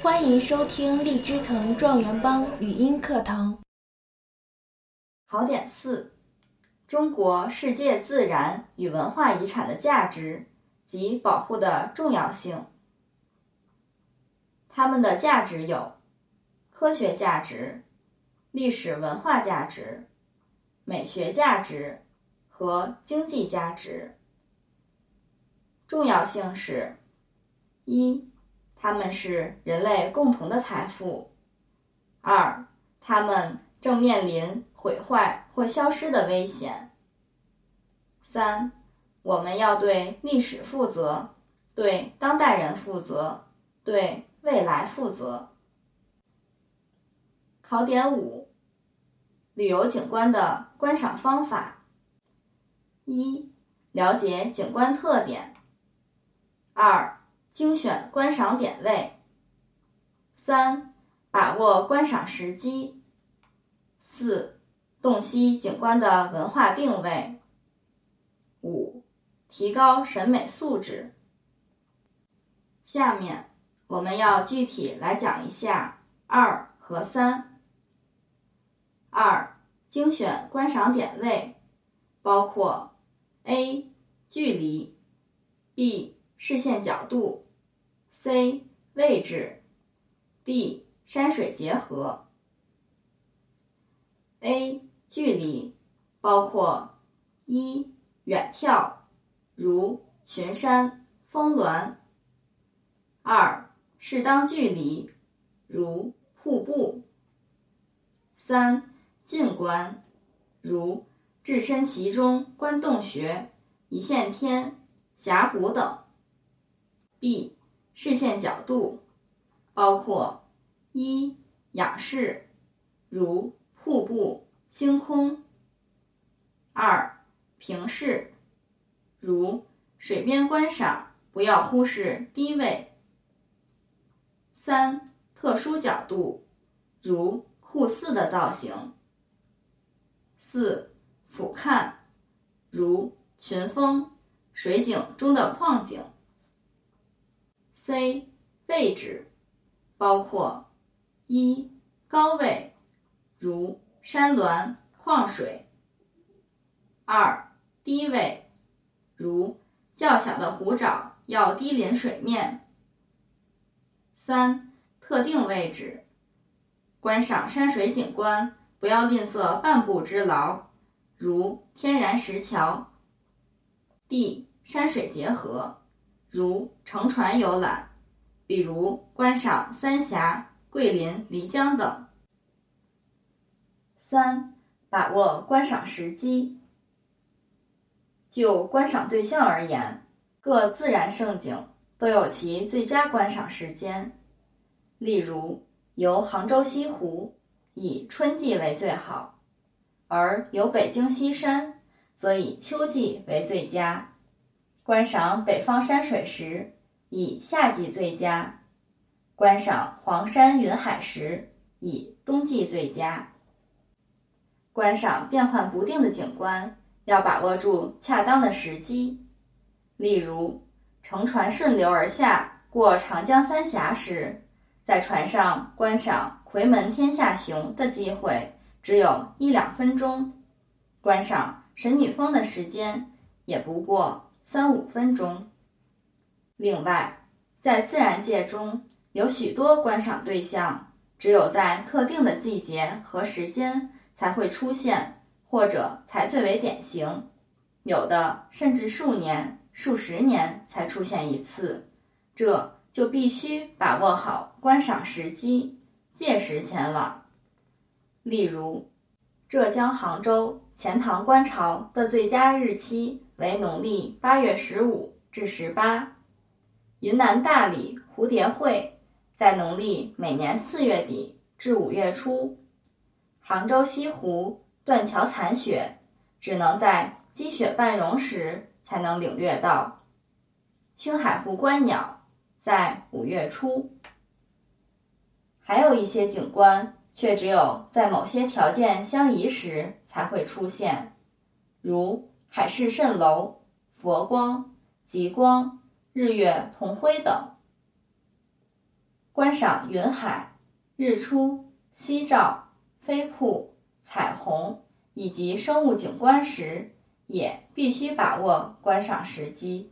欢迎收听荔枝藤状元帮语音课堂。考点四：中国世界自然与文化遗产的价值及保护的重要性。它们的价值有：科学价值、历史文化价值、美学价值和经济价值。重要性是：一。它们是人类共同的财富。二，它们正面临毁坏或消失的危险。三，我们要对历史负责，对当代人负责，对未来负责。考点五：旅游景观的观赏方法。一，了解景观特点。二。精选观赏点位，三，把握观赏时机，四，洞悉景观的文化定位，五，提高审美素质。下面我们要具体来讲一下二和三。二，精选观赏点位，包括 A 距离，B 视线角度。C 位置，D 山水结合。A 距离包括一远眺，如群山、峰峦；二适当距离，如瀑布；三近观，如置身其中观洞穴、一线天、峡谷等。B 视线角度包括一仰视，如瀑布、星空；二平视，如水边观赏，不要忽视低位；三特殊角度，如酷似的造型；四俯瞰，如群峰、水景中的矿景。C 位置包括一高位，如山峦、矿水；二低位，如较小的湖沼要低临水面；三特定位置，观赏山水景观不要吝啬半步之劳，如天然石桥；D 山水结合。如乘船游览，比如观赏三峡、桂林、漓江等。三、把握观赏时机。就观赏对象而言，各自然胜景都有其最佳观赏时间。例如，游杭州西湖以春季为最好，而游北京西山则以秋季为最佳。观赏北方山水时，以夏季最佳；观赏黄山云海时，以冬季最佳。观赏变幻不定的景观，要把握住恰当的时机。例如，乘船顺流而下过长江三峡时，在船上观赏“夔门天下雄”的机会只有一两分钟；观赏神女峰的时间也不过。三五分钟。另外，在自然界中有许多观赏对象，只有在特定的季节和时间才会出现，或者才最为典型；有的甚至数年、数十年才出现一次，这就必须把握好观赏时机，届时前往。例如，浙江杭州钱塘观潮的最佳日期。为农历八月十五至十八，云南大理蝴蝶会在农历每年四月底至五月初，杭州西湖断桥残雪只能在积雪半融时才能领略到，青海湖观鸟在五月初，还有一些景观却只有在某些条件相宜时才会出现，如。海市蜃楼、佛光、极光、日月同辉等。观赏云海、日出、夕照、飞瀑、彩虹以及生物景观时，也必须把握观赏时机。